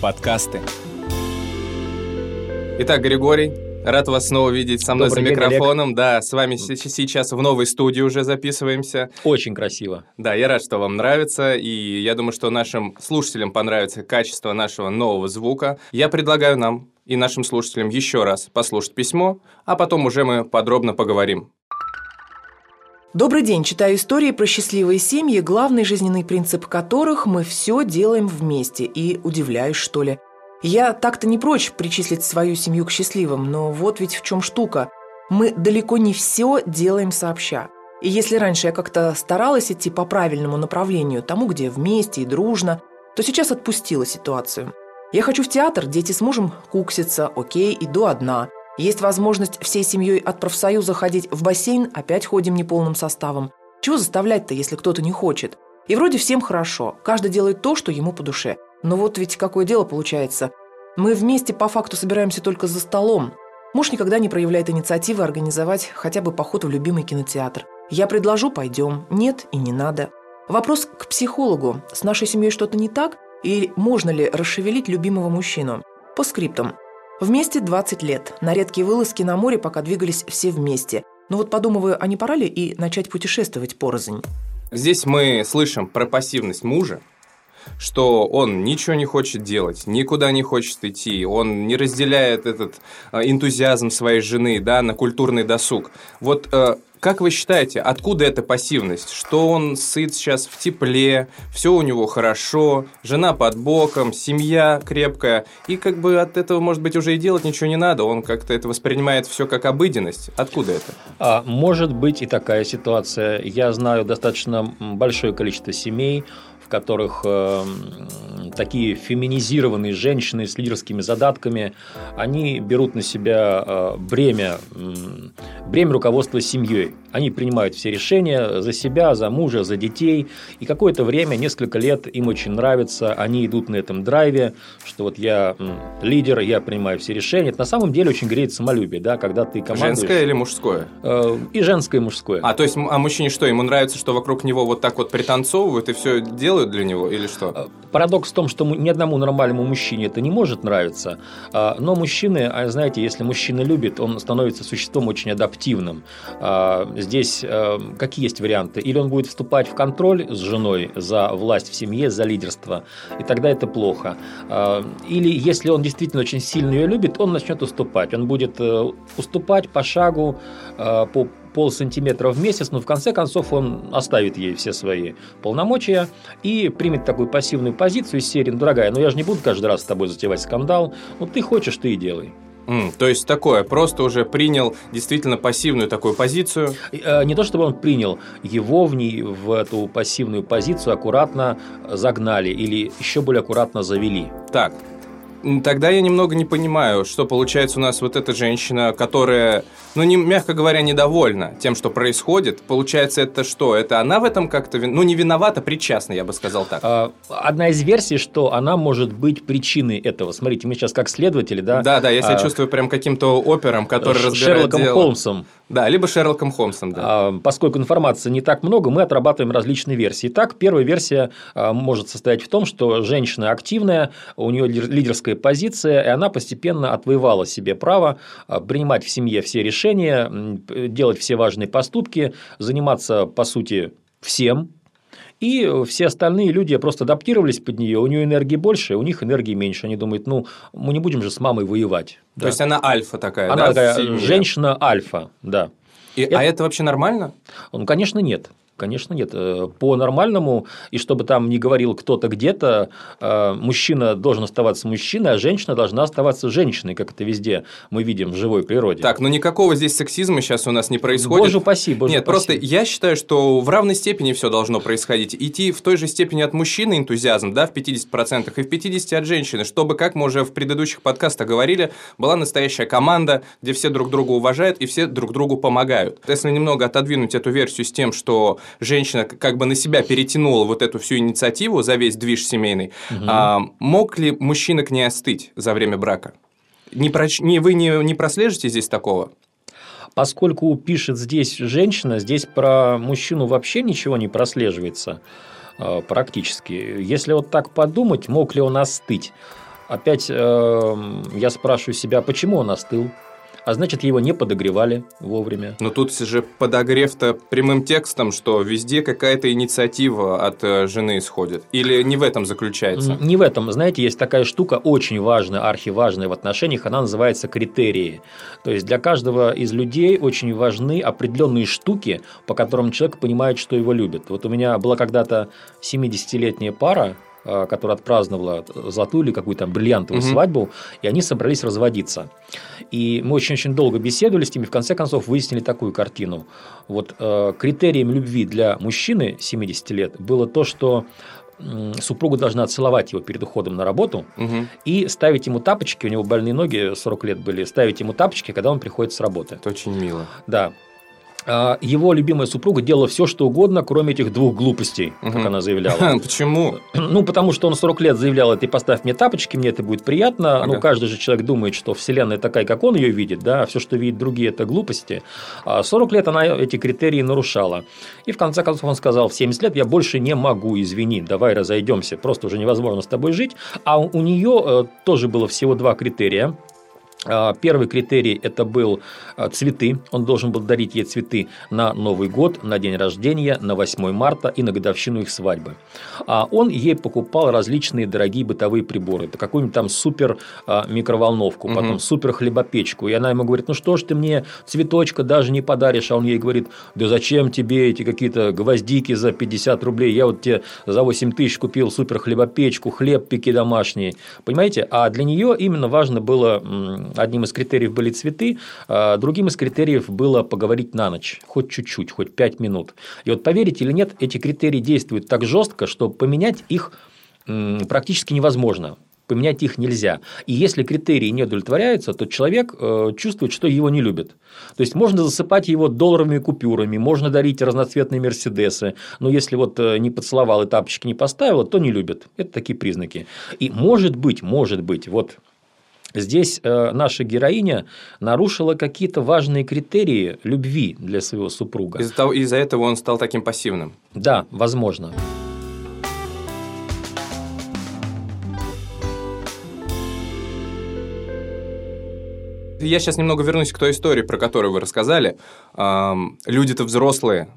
Подкасты. Итак, Григорий, Рад вас снова видеть со мной Добрый за день, микрофоном. Олег. Да, с вами сейчас в новой студии уже записываемся. Очень красиво. Да, я рад, что вам нравится, и я думаю, что нашим слушателям понравится качество нашего нового звука. Я предлагаю нам и нашим слушателям еще раз послушать письмо, а потом уже мы подробно поговорим. Добрый день. Читаю истории про счастливые семьи, главный жизненный принцип которых мы все делаем вместе. И удивляюсь, что ли. Я так-то не прочь причислить свою семью к счастливым, но вот ведь в чем штука. Мы далеко не все делаем сообща. И если раньше я как-то старалась идти по правильному направлению, тому, где вместе и дружно, то сейчас отпустила ситуацию. Я хочу в театр, дети с мужем куксятся, окей, иду одна. Есть возможность всей семьей от профсоюза ходить в бассейн, опять ходим неполным составом. Чего заставлять-то, если кто-то не хочет? И вроде всем хорошо, каждый делает то, что ему по душе – но вот ведь какое дело получается. Мы вместе по факту собираемся только за столом. Муж никогда не проявляет инициативы организовать хотя бы поход в любимый кинотеатр. Я предложу – пойдем. Нет и не надо. Вопрос к психологу. С нашей семьей что-то не так? И можно ли расшевелить любимого мужчину? По скриптам. Вместе 20 лет. На редкие вылазки на море пока двигались все вместе. Но вот подумываю, а не пора ли и начать путешествовать порознь? Здесь мы слышим про пассивность мужа, что он ничего не хочет делать, никуда не хочет идти, он не разделяет этот э, энтузиазм своей жены да, на культурный досуг. Вот э, как вы считаете, откуда эта пассивность? Что он сыт сейчас в тепле, все у него хорошо, жена под боком, семья крепкая, и как бы от этого, может быть, уже и делать ничего не надо, он как-то это воспринимает все как обыденность. Откуда это? А, может быть и такая ситуация. Я знаю достаточно большое количество семей, которых э, такие феминизированные женщины с лидерскими задатками, они берут на себя э, бремя, э, бремя руководства семьей. Они принимают все решения за себя, за мужа, за детей. И какое-то время, несколько лет им очень нравится, они идут на этом драйве, что вот я лидер, я принимаю все решения. Это на самом деле очень греет самолюбие, да, когда ты командуешь. Женское или мужское? Э, и женское, и мужское. А, то есть, а мужчине что, ему нравится, что вокруг него вот так вот пританцовывают и все делают? для него или что? Э, парадокс в том, что ни одному нормальному мужчине это не может нравиться, а, но мужчины, а знаете, если мужчина любит, он становится существом очень адаптивным. Здесь э, какие есть варианты? Или он будет вступать в контроль с женой за власть в семье, за лидерство, и тогда это плохо. А, или если он действительно очень сильно ее любит, он начнет уступать. Он будет э, уступать по шагу, по пол сантиметра в месяц, но в конце концов он оставит ей все свои полномочия и примет такую пассивную позицию из серии «Ну, «Дорогая, ну я же не буду каждый раз с тобой затевать скандал, ну ты хочешь, ты и делай». Mm, то есть такое, просто уже принял действительно пассивную такую позицию. Э, не то чтобы он принял, его в ней в эту пассивную позицию аккуратно загнали или еще более аккуратно завели. Так, Тогда я немного не понимаю, что получается у нас вот эта женщина, которая, ну, не, мягко говоря, недовольна тем, что происходит. Получается, это что? Это она в этом как-то, ну, не виновата, причастна, я бы сказал так. А, одна из версий, что она может быть причиной этого. Смотрите, мы сейчас как следователи, да? Да, да, я себя а, чувствую прям каким-то опером, который разбирает Шерлоком дело. Холмсом. Да, либо Шерлоком Холмсом, да. А, поскольку информации не так много, мы отрабатываем различные версии. Итак, первая версия а, может состоять в том, что женщина активная, у нее лидерская позиция, и она постепенно отвоевала себе право а, принимать в семье все решения, делать все важные поступки, заниматься, по сути, всем, и все остальные люди просто адаптировались под нее, у нее энергии больше, у них энергии меньше. Они думают, ну, мы не будем же с мамой воевать. То да. есть она альфа такая, она да? такая женщина альфа, да. И, а это... А это вообще нормально? Ну, конечно, нет. Конечно, нет. Э, по нормальному, и чтобы там не говорил кто-то где-то, э, мужчина должен оставаться мужчиной, а женщина должна оставаться женщиной, как это везде мы видим в живой природе. Так, но никакого здесь сексизма сейчас у нас не происходит. Боже упаси, боже Нет, упаси. просто я считаю, что в равной степени все должно происходить. Идти в той же степени от мужчины энтузиазм, да, в 50%, и в 50% от женщины, чтобы, как мы уже в предыдущих подкастах говорили, была настоящая команда, где все друг друга уважают и все друг другу помогают. Если немного отодвинуть эту версию с тем, что женщина как бы на себя перетянула вот эту всю инициативу за весь движ семейный, угу. а, мог ли мужчина к ней остыть за время брака? Не проч... не, вы не, не прослежите здесь такого? Поскольку пишет здесь женщина, здесь про мужчину вообще ничего не прослеживается а, практически. Если вот так подумать, мог ли он остыть? Опять э, я спрашиваю себя, почему он остыл? А значит, его не подогревали вовремя. Но тут же подогрев-то прямым текстом, что везде какая-то инициатива от э, жены исходит. Или не в этом заключается? Не в этом. Знаете, есть такая штука очень важная, архиважная в отношениях, она называется критерии. То есть, для каждого из людей очень важны определенные штуки, по которым человек понимает, что его любит. Вот у меня была когда-то 70-летняя пара, которая отпраздновала золотую или какую-то бриллиантовую угу. свадьбу, и они собрались разводиться. И мы очень-очень долго беседовали с ними, в конце концов выяснили такую картину. Вот э, критерием любви для мужчины 70 лет было то, что супруга должна целовать его перед уходом на работу угу. и ставить ему тапочки, у него больные ноги 40 лет были, ставить ему тапочки, когда он приходит с работы. Это очень мило. Да. А, его любимая супруга делала все, что угодно, кроме этих двух глупостей, угу. как она заявляла. Почему? Ну, потому что он 40 лет заявлял, ты поставь мне тапочки, мне это будет приятно. Ага. Ну, каждый же человек думает, что Вселенная такая, как он ее видит, да, все, что видят другие, это глупости. А 40 лет она эти критерии нарушала. И в конце концов он сказал, в 70 лет я больше не могу, извини, давай разойдемся, просто уже невозможно с тобой жить. А у нее э, тоже было всего два критерия. А, первый критерий – это был а, цветы. Он должен был дарить ей цветы на Новый год, на день рождения, на 8 марта и на годовщину их свадьбы. А он ей покупал различные дорогие бытовые приборы. Это какую-нибудь там супер а, микроволновку, потом угу. супер хлебопечку. И она ему говорит, ну что ж ты мне цветочка даже не подаришь? А он ей говорит, да зачем тебе эти какие-то гвоздики за 50 рублей? Я вот тебе за 8 тысяч купил супер хлебопечку, хлеб пеки домашний. Понимаете? А для нее именно важно было Одним из критериев были цветы, а другим из критериев было поговорить на ночь, хоть чуть-чуть, хоть пять минут. И вот поверите или нет, эти критерии действуют так жестко, что поменять их практически невозможно поменять их нельзя. И если критерии не удовлетворяются, то человек э, чувствует, что его не любят. То есть можно засыпать его долларовыми купюрами, можно дарить разноцветные мерседесы, но если вот э, не поцеловал и тапочки не поставил, то не любят. Это такие признаки. И может быть, может быть, вот Здесь э, наша героиня нарушила какие-то важные критерии любви для своего супруга. Из-за, того, из-за этого он стал таким пассивным. Да, возможно. Я сейчас немного вернусь к той истории, про которую вы рассказали. Эм, люди-то взрослые,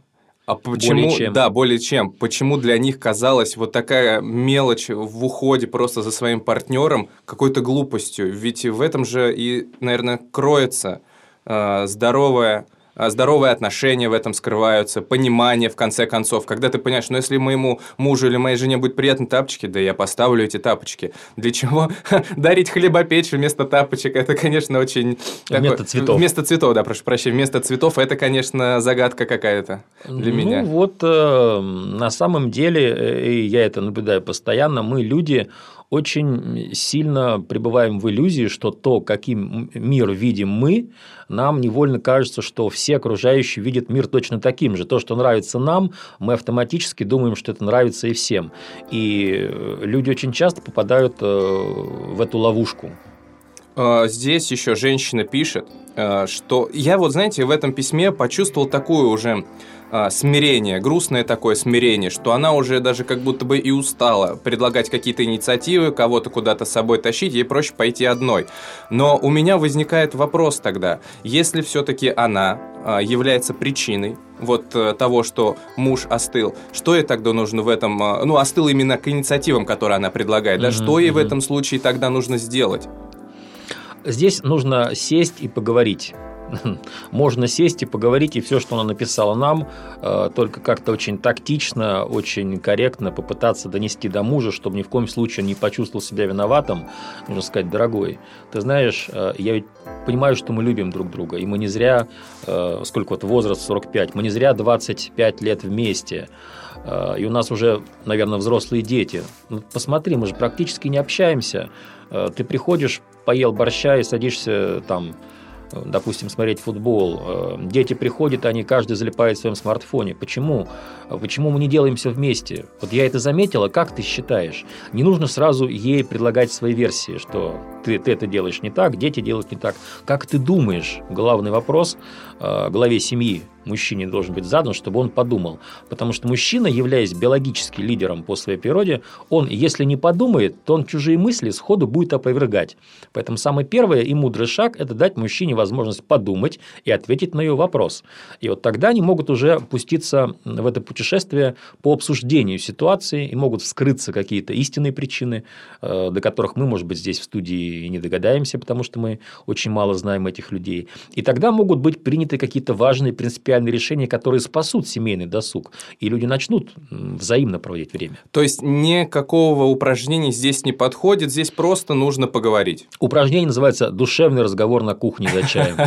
а почему, более чем. да, более чем, почему для них казалась вот такая мелочь в уходе просто за своим партнером какой-то глупостью? Ведь в этом же и, наверное, кроется э, здоровая здоровые отношения в этом скрываются, понимание, в конце концов. Когда ты понимаешь, ну, если моему мужу или моей жене будет приятно тапочки, да я поставлю эти тапочки. Для чего дарить хлебопечь вместо тапочек? Это, конечно, очень... Вместо такой... цветов. Вместо цветов, да, прошу прощения. Вместо цветов это, конечно, загадка какая-то для ну, меня. Ну, вот э, на самом деле, э, и я это наблюдаю постоянно, мы люди очень сильно пребываем в иллюзии, что то, каким мир видим мы, нам невольно кажется, что все окружающие видят мир точно таким же. То, что нравится нам, мы автоматически думаем, что это нравится и всем. И э, люди очень часто попадают э, в эту ловушку. А, здесь еще женщина пишет, что я вот, знаете, в этом письме почувствовал такую уже а, смирение, грустное такое смирение, что она уже даже как будто бы и устала предлагать какие-то инициативы, кого-то куда-то с собой тащить, ей проще пойти одной. Но у меня возникает вопрос тогда, если все-таки она а, является причиной вот э, того, что муж остыл, что ей тогда нужно в этом, а, ну, остыл именно к инициативам, которые она предлагает, да, mm-hmm, что ей mm-hmm. в этом случае тогда нужно сделать? Здесь нужно сесть и поговорить можно сесть и поговорить, и все, что она написала нам, э, только как-то очень тактично, очень корректно попытаться донести до мужа, чтобы ни в коем случае не почувствовал себя виноватым, нужно сказать, дорогой, ты знаешь, э, я ведь понимаю, что мы любим друг друга, и мы не зря, э, сколько вот возраст 45, мы не зря 25 лет вместе, и у нас уже, наверное, взрослые дети. Ну, посмотри, мы же практически не общаемся. Ты приходишь, поел борща и садишься там допустим, смотреть футбол. Э, дети приходят, они каждый залипает в своем смартфоне. Почему? Почему мы не делаем все вместе? Вот я это заметила, как ты считаешь? Не нужно сразу ей предлагать свои версии, что ты, ты это делаешь не так, дети делают не так. Как ты думаешь? Главный вопрос э, главе семьи мужчине должен быть задан, чтобы он подумал. Потому что мужчина, являясь биологически лидером по своей природе, он, если не подумает, то он чужие мысли сходу будет опровергать. Поэтому самый первый и мудрый шаг – это дать мужчине возможность подумать и ответить на ее вопрос. И вот тогда они могут уже пуститься в это путешествие по обсуждению ситуации и могут вскрыться какие-то истинные причины, э, до которых мы, может быть, здесь в студии и не догадаемся, потому что мы очень мало знаем этих людей. И тогда могут быть приняты какие-то важные принципиальные решения, которые спасут семейный досуг, и люди начнут взаимно проводить время. То есть никакого упражнения здесь не подходит, здесь просто нужно поговорить. Упражнение называется «Душевный разговор на кухне за чаем».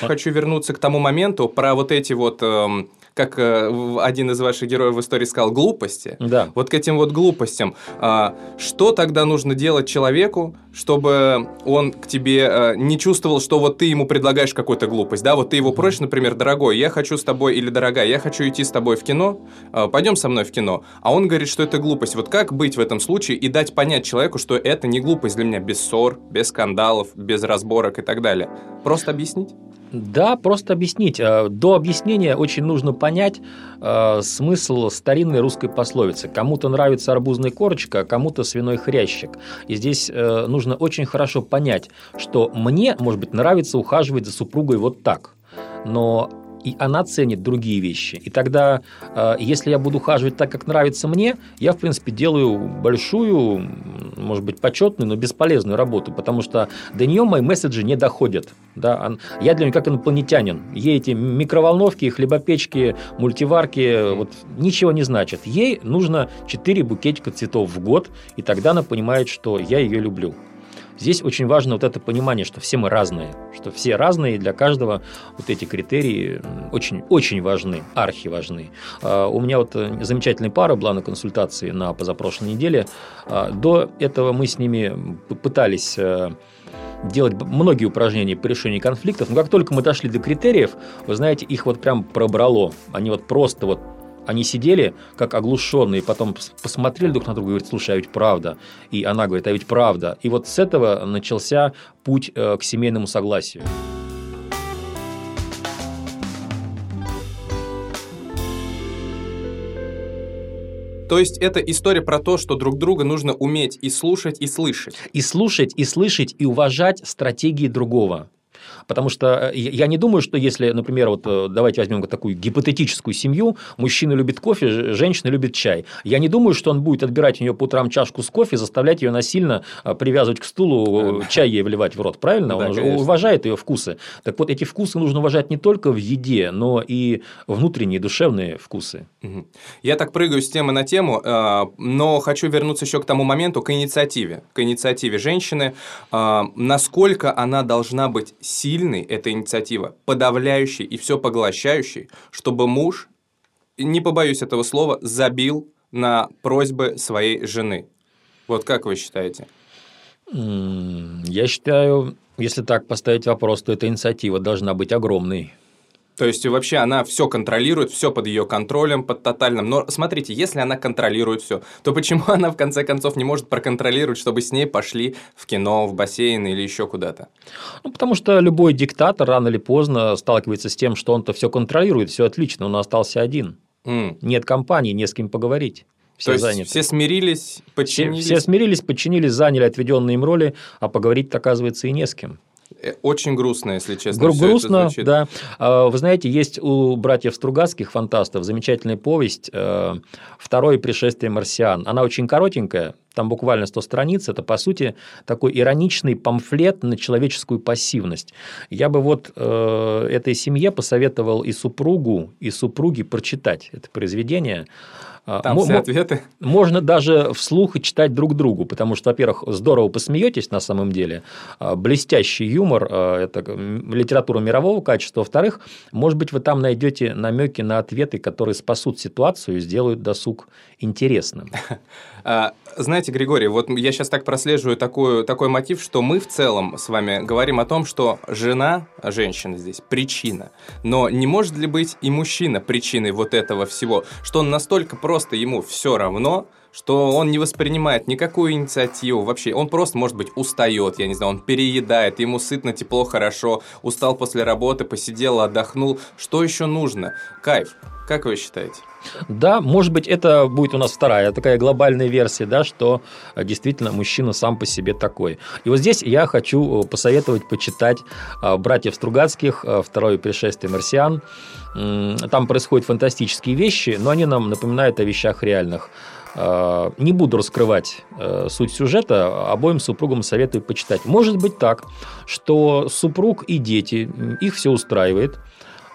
Хочу вернуться к тому моменту про вот эти вот эм, как э, один из ваших героев в истории сказал, глупости. Да. Вот к этим вот глупостям. А, что тогда нужно делать человеку, чтобы он к тебе э, не чувствовал, что вот ты ему предлагаешь какую-то глупость, да? Вот ты его просишь, например, дорогой, я хочу с тобой, или дорогая, я хочу идти с тобой в кино, э, пойдем со мной в кино. А он говорит, что это глупость. Вот как быть в этом случае и дать понять человеку, что это не глупость для меня без ссор, без скандалов, без разборок и так далее? Просто объяснить? Да, просто объяснить. Э, до объяснения очень нужно понять э, смысл старинной русской пословицы. Кому-то нравится арбузная корочка, а кому-то свиной хрящик. И здесь э, нужно очень хорошо понять, что мне, может быть, нравится ухаживать за супругой вот так. Но и она ценит другие вещи. И тогда, э, если я буду ухаживать так, как нравится мне, я, в принципе, делаю большую, может быть, почетную, но бесполезную работу, потому что до нее мои месседжи не доходят. Да? Я для нее как инопланетянин. Ей эти микроволновки, хлебопечки, мультиварки вот, ничего не значат. Ей нужно 4 букетика цветов в год, и тогда она понимает, что я ее люблю. Здесь очень важно вот это понимание, что все мы разные, что все разные, и для каждого вот эти критерии очень, очень важны, архи важны. А, у меня вот э, замечательная пара была на консультации на позапрошлой неделе. А, до этого мы с ними пытались э, делать многие упражнения по решению конфликтов, но как только мы дошли до критериев, вы знаете, их вот прям пробрало. Они вот просто вот они сидели как оглушенные, потом посмотрели друг на друга и говорят, слушай, а ведь правда. И она говорит, а ведь правда. И вот с этого начался путь э, к семейному согласию. То есть это история про то, что друг друга нужно уметь и слушать, и слышать. И слушать, и слышать, и уважать стратегии другого. Потому что э, я не думаю, что если, например, вот э, давайте возьмем такую гипотетическую семью, мужчина любит кофе, женщина любит чай. Я не думаю, что он будет отбирать у нее по утрам чашку с кофе, заставлять ее насильно э, привязывать к стулу, чай ей вливать в рот, правильно? он же уважает ее вкусы. Так вот, эти вкусы нужно уважать не только в еде, но и внутренние душевные вкусы. Я так прыгаю с темы на тему, но хочу вернуться еще к тому моменту, к инициативе. К инициативе женщины. Насколько она должна быть сильной эта инициатива, подавляющей и все поглощающей, чтобы муж, не побоюсь этого слова, забил на просьбы своей жены. Вот как вы считаете? Я считаю, если так поставить вопрос, то эта инициатива должна быть огромной. То есть вообще она все контролирует, все под ее контролем, под тотальным. Но смотрите, если она контролирует все, то почему она в конце концов не может проконтролировать, чтобы с ней пошли в кино, в бассейн или еще куда-то? Ну, потому что любой диктатор рано или поздно сталкивается с тем, что он-то все контролирует, все отлично, он остался один. Mm. Нет компании, не с кем поговорить. Все То заняты. все смирились, подчинились? Все, все смирились, подчинились, заняли отведенные им роли, а поговорить оказывается, и не с кем. Э, очень грустно, если честно. Гру- грустно, да. А, вы знаете, есть у братьев Стругацких фантастов замечательная повесть э, «Второе пришествие марсиан». Она очень коротенькая, там буквально 100 страниц, это, по сути, такой ироничный памфлет на человеческую пассивность. Я бы вот э, этой семье посоветовал и супругу, и супруге прочитать это произведение. А, Там все ответы. Можно даже вслух и читать друг другу, потому что, во-первых, здорово посмеетесь на самом деле, а, блестящий юмор, а, это литература мирового качества. Во-вторых, может быть, вы там найдете намеки на ответы, которые спасут ситуацию и сделают досуг интересным. Знаете, Григорий, вот я сейчас так прослеживаю такой, такой мотив, что мы в целом с вами говорим о том, что жена, женщина здесь, причина. Но не может ли быть и мужчина причиной вот этого всего, что он настолько просто ему все равно, что он не воспринимает никакую инициативу вообще. Он просто, может быть, устает, я не знаю, он переедает, ему сытно, тепло, хорошо, устал после работы, посидел, отдохнул. Что еще нужно? Кайф. Как вы считаете? Да, может быть, это будет у нас вторая такая глобальная версия, да, что э, действительно мужчина сам по себе такой. И вот здесь я хочу э, посоветовать почитать э, братьев Стругацких «Второе пришествие марсиан». Там происходят фантастические вещи, но они нам напоминают о вещах реальных. Не буду раскрывать суть сюжета, обоим супругам советую почитать. Может быть так, что супруг и дети, их все устраивает,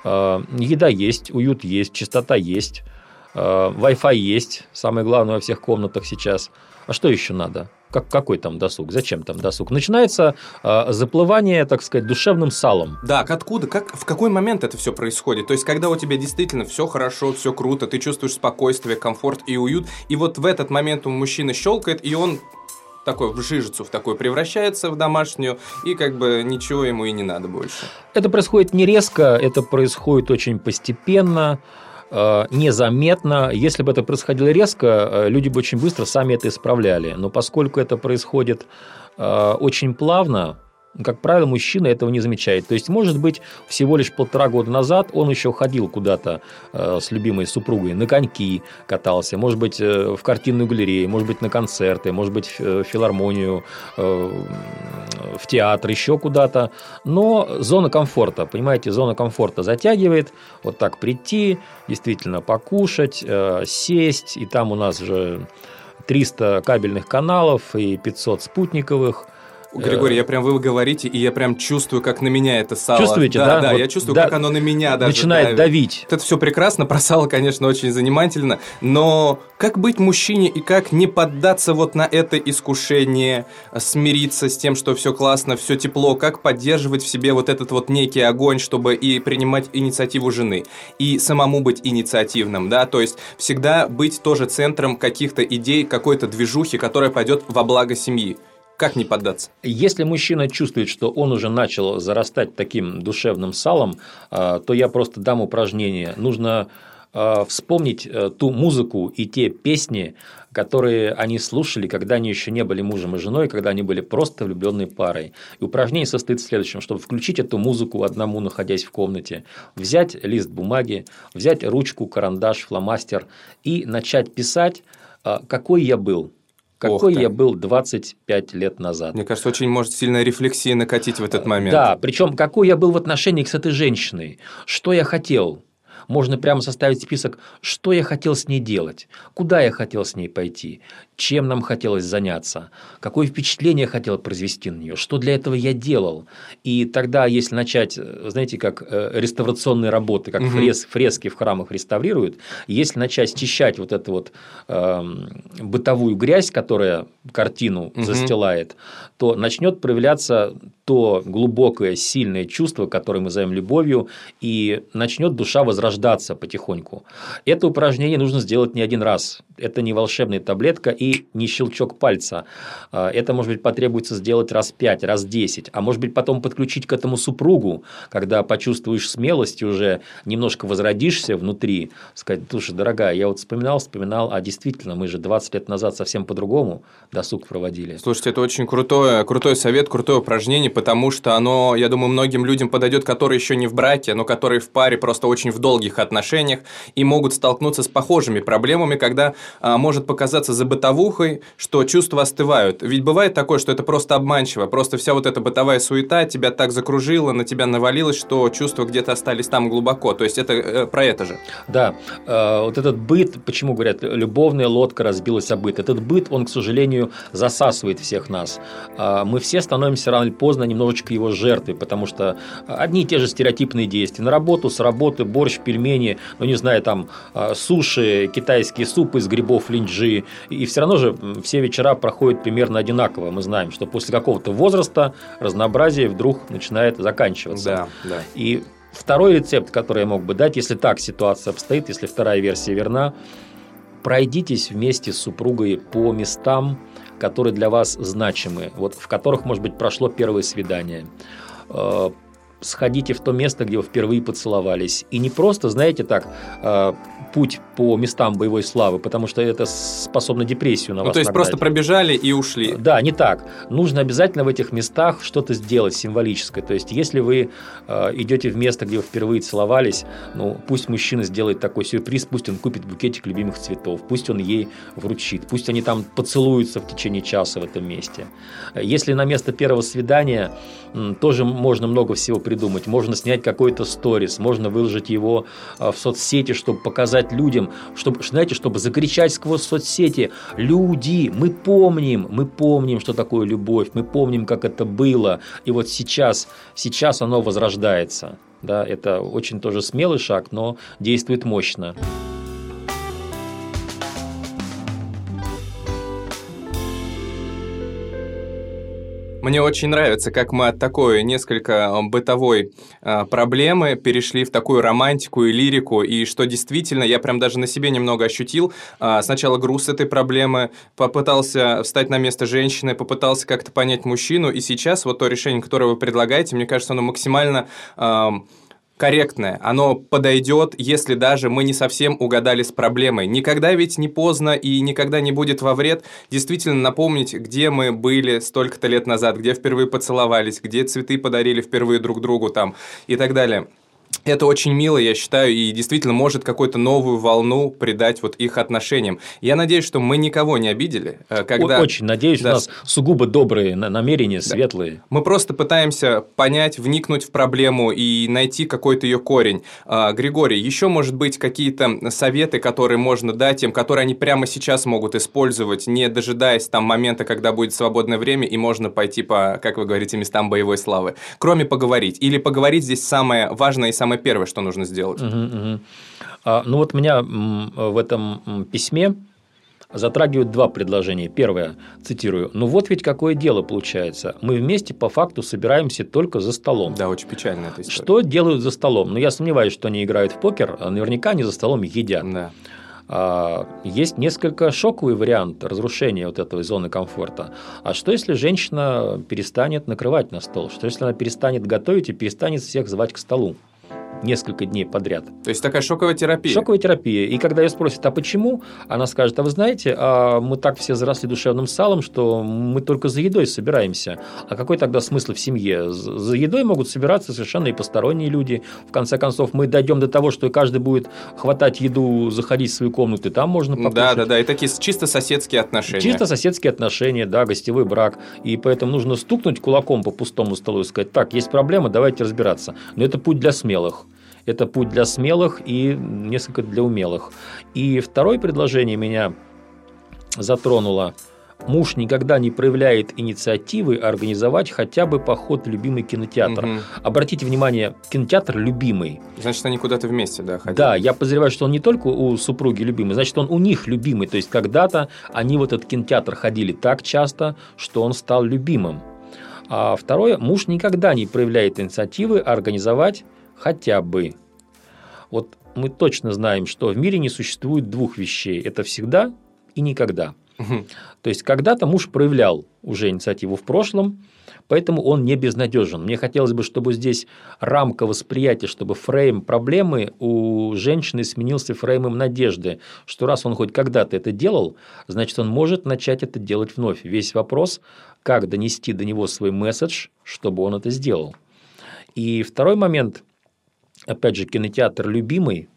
еда есть, уют есть, чистота есть, Wi-Fi есть, самое главное во всех комнатах сейчас. А что еще надо? Как, какой там досуг? Зачем там досуг? Начинается э, заплывание, так сказать, душевным салом. Да, откуда? Как, в какой момент это все происходит? То есть, когда у тебя действительно все хорошо, все круто, ты чувствуешь спокойствие, комфорт и уют, и вот в этот момент у мужчины щелкает, и он такой в жижицу в такой превращается в домашнюю, и как бы ничего ему и не надо больше. Это происходит не резко, это происходит очень постепенно. Э, незаметно. Если бы это происходило резко, э, люди бы очень быстро сами это исправляли. Но поскольку это происходит э, очень плавно, как правило, мужчина этого не замечает. То есть, может быть, всего лишь полтора года назад он еще ходил куда-то э, с любимой супругой, на коньки катался, может быть, э, в картинную галерею, может быть, на концерты, может быть, в филармонию, э, в театр, еще куда-то. Но зона комфорта, понимаете, зона комфорта затягивает. Вот так прийти, действительно покушать, сесть, и там у нас же 300 кабельных каналов и 500 спутниковых – Григорий, я прям вы говорите, и я прям чувствую, как на меня это сало. Чувствуете, да? Да, да, вот, я чувствую, да, как оно на меня даже начинает давить. давить. Это все прекрасно, про сало, конечно, очень занимательно, но как быть мужчине и как не поддаться вот на это искушение, смириться с тем, что все классно, все тепло, как поддерживать в себе вот этот вот некий огонь, чтобы и принимать инициативу жены, и самому быть инициативным, да, то есть всегда быть тоже центром каких-то идей, какой-то движухи, которая пойдет во благо семьи. Как не поддаться? Если мужчина чувствует, что он уже начал зарастать таким душевным салом, а, то я просто дам упражнение. Нужно а, вспомнить э, ту музыку и те песни, которые они слушали, когда они еще не были мужем и женой, когда они были просто влюбленной парой. И упражнение состоит в следующем, чтобы включить эту музыку одному, находясь в комнате, взять лист бумаги, взять ручку, карандаш, фломастер и начать писать, а, какой я был, какой я был 25 лет назад. Мне кажется, очень может сильная рефлексия накатить в этот момент. Да, причем какой я был в отношении с этой женщиной, что я хотел, можно прямо составить список, что я хотел с ней делать, куда я хотел с ней пойти, чем нам хотелось заняться, какое впечатление я хотел произвести на нее, что для этого я делал. И тогда, если начать, знаете, как э, реставрационные работы, как угу. фрес, фрески в храмах реставрируют, если начать счищать вот эту вот э, бытовую грязь, которая картину угу. застилает, то начнет проявляться то глубокое, сильное чувство, которое мы зовем любовью, и начнет душа возрождаться потихоньку. Это упражнение нужно сделать не один раз. Это не волшебная таблетка и не щелчок пальца. А, это, может быть, потребуется сделать раз пять, раз десять, а может быть, потом подключить к этому супругу, когда почувствуешь смелость уже немножко возродишься внутри, сказать, слушай, дорогая, я вот вспоминал, вспоминал, а действительно, мы же 20 лет назад совсем по-другому досуг проводили. Слушайте, это очень крутой, крутой совет, крутое упражнение, потому что оно, я думаю, многим людям подойдет, которые еще не в браке, но которые в паре просто очень в долгий долгих отношениях и могут столкнуться с похожими проблемами, когда а, может показаться за бытовухой, что чувства остывают. Ведь бывает такое, что это просто обманчиво, просто вся вот эта бытовая суета тебя так закружила, на тебя навалилось, что чувства где-то остались там глубоко. То есть это э, про это же. Да, э, вот этот быт, почему говорят, любовная лодка разбилась о быт. Этот быт, он, к сожалению, засасывает всех нас. Э, мы все становимся рано или поздно немножечко его жертвой, потому что одни и те же стереотипные действия. На работу, с работы, борщ, пельмени, ну не знаю, там э, суши, китайские супы из грибов, линджи. И все равно же все вечера проходят примерно одинаково. Мы знаем, что после какого-то возраста разнообразие вдруг начинает заканчиваться. Да, да. И второй рецепт, который я мог бы дать, если так ситуация обстоит, если вторая версия верна, пройдитесь вместе с супругой по местам, которые для вас значимы, вот в которых, может быть, прошло первое свидание. Сходите в то место, где вы впервые поцеловались. И не просто, знаете, так, э, путь по местам боевой славы, потому что это способно депрессию на ну, вас то есть нагнать. просто пробежали и ушли. Да, не так. Нужно обязательно в этих местах что-то сделать символическое. То есть, если вы э, идете в место, где вы впервые целовались, ну, пусть мужчина сделает такой сюрприз, пусть он купит букетик любимых цветов, пусть он ей вручит, пусть они там поцелуются в течение часа в этом месте. Если на место первого свидания тоже можно много всего придумать. Можно снять какой-то сторис, можно выложить его а, в соцсети, чтобы показать людям, чтобы, знаете, чтобы закричать сквозь соцсети. Люди, мы помним, мы помним, что такое любовь, мы помним, как это было. И вот сейчас, сейчас оно возрождается. Да, это очень тоже смелый шаг, но действует мощно. Мне очень нравится, как мы от такой несколько э, бытовой э, проблемы перешли в такую романтику и лирику, и что действительно я прям даже на себе немного ощутил. Э, сначала груз этой проблемы, попытался встать на место женщины, попытался как-то понять мужчину, и сейчас вот то решение, которое вы предлагаете, мне кажется, оно максимально... Э, корректное, оно подойдет, если даже мы не совсем угадали с проблемой. Никогда ведь не поздно и никогда не будет во вред действительно напомнить, где мы были столько-то лет назад, где впервые поцеловались, где цветы подарили впервые друг другу там и так далее. Это очень мило, я считаю, и действительно может какую-то новую волну придать вот их отношениям. Я надеюсь, что мы никого не обидели. Э, когда... Очень надеюсь, да. у нас сугубо добрые намерения, светлые. Да. Мы просто пытаемся понять, вникнуть в проблему и найти какой-то ее корень. А, Григорий, еще, может быть, какие-то советы, которые можно дать им, которые они прямо сейчас могут использовать, не дожидаясь там момента, когда будет свободное время, и можно пойти по, как вы говорите, местам боевой славы. Кроме поговорить. Или поговорить здесь самое важное и самое самое первое, что нужно сделать. Угу, угу. А, ну вот меня в этом письме затрагивают два предложения. Первое, цитирую, «Ну вот ведь какое дело получается. Мы вместе по факту собираемся только за столом». Да, очень печально это история. Что делают за столом? Ну, я сомневаюсь, что они играют в покер, наверняка они за столом едят. Да. А, есть несколько шоковый вариант разрушения вот этой зоны комфорта. А что, если женщина перестанет накрывать на стол? Что, если она перестанет готовить и перестанет всех звать к столу? Несколько дней подряд. То есть такая шоковая терапия? Шоковая терапия. И когда ее спросят, а почему, она скажет, а вы знаете, а мы так все заросли душевным салом, что мы только за едой собираемся. А какой тогда смысл в семье? За едой могут собираться совершенно и посторонние люди. В конце концов, мы дойдем до того, что каждый будет хватать еду, заходить в свою комнату, и там можно покушать. Да, да, да. И такие чисто соседские отношения. Чисто соседские отношения, да, гостевой брак. И поэтому нужно стукнуть кулаком по пустому столу и сказать, так, есть проблема, давайте разбираться. Но это путь для смелых. Это путь для смелых и несколько для умелых. И второе предложение меня затронуло. Муж никогда не проявляет инициативы организовать хотя бы поход в любимый кинотеатр. Угу. Обратите внимание, кинотеатр любимый. Значит, они куда-то вместе, да, ходят? Да, я подозреваю, что он не только у супруги любимый, значит, он у них любимый. То есть, когда-то они в этот кинотеатр ходили так часто, что он стал любимым. А второе, муж никогда не проявляет инициативы организовать хотя бы. Вот мы точно знаем, что в мире не существует двух вещей. Это всегда и никогда. Угу. То есть, когда-то муж проявлял уже инициативу в прошлом, поэтому он не безнадежен. Мне хотелось бы, чтобы здесь рамка восприятия, чтобы фрейм проблемы у женщины сменился фреймом надежды, что раз он хоть когда-то это делал, значит, он может начать это делать вновь. Весь вопрос, как донести до него свой месседж, чтобы он это сделал. И второй момент – опять же, кинотеатр любимый,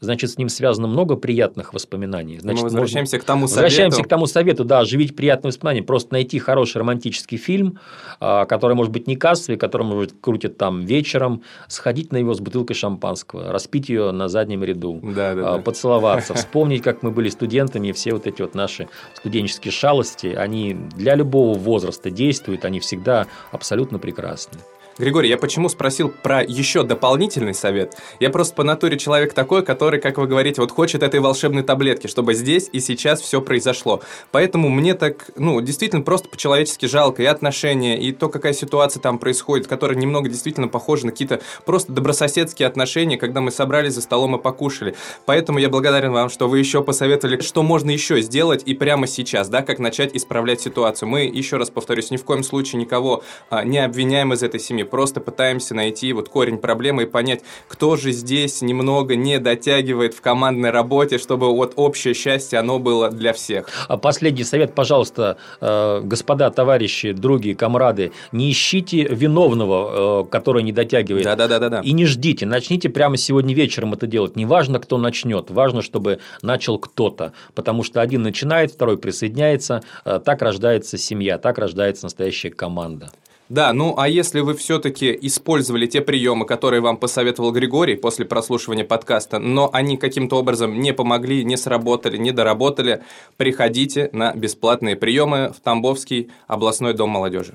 значит, с ним связано много приятных воспоминаний. Значит, Мы возвращаемся можно... к тому совету. Возвращаемся к тому совету, да, оживить приятные воспоминания, просто найти хороший романтический фильм, а, который, может быть, не кассовый, который, может быть, крутят там вечером, сходить на него с бутылкой шампанского, распить ее на заднем ряду, да, да, да. поцеловаться, вспомнить, как мы были студентами, и все вот эти вот наши студенческие шалости, они для любого возраста действуют, они всегда абсолютно прекрасны. Григорий, я почему спросил про еще дополнительный совет? Я просто по натуре человек такой, который, как вы говорите, вот хочет этой волшебной таблетки, чтобы здесь и сейчас все произошло. Поэтому мне так, ну, действительно просто по-человечески жалко и отношения, и то, какая ситуация там происходит, которая немного действительно похожа на какие-то просто добрососедские отношения, когда мы собрались за столом и покушали. Поэтому я благодарен вам, что вы еще посоветовали, что можно еще сделать и прямо сейчас, да, как начать исправлять ситуацию. Мы, еще раз повторюсь, ни в коем случае никого а, не обвиняем из этой семьи просто пытаемся найти вот корень проблемы и понять, кто же здесь немного не дотягивает в командной работе, чтобы вот общее счастье, оно было для всех. А последний совет, пожалуйста, э, господа, товарищи, други, комрады, не ищите виновного, э, который не дотягивает. Да, да, да, да, да. И не ждите, начните прямо сегодня вечером это делать. Не важно, кто начнет, важно, чтобы начал кто-то, потому что один начинает, второй присоединяется, э, так рождается семья, так рождается настоящая команда. Да, ну а если вы все-таки использовали те приемы, которые вам посоветовал Григорий после прослушивания подкаста, но они каким-то образом не помогли, не сработали, не доработали, приходите на бесплатные приемы в Тамбовский областной дом молодежи.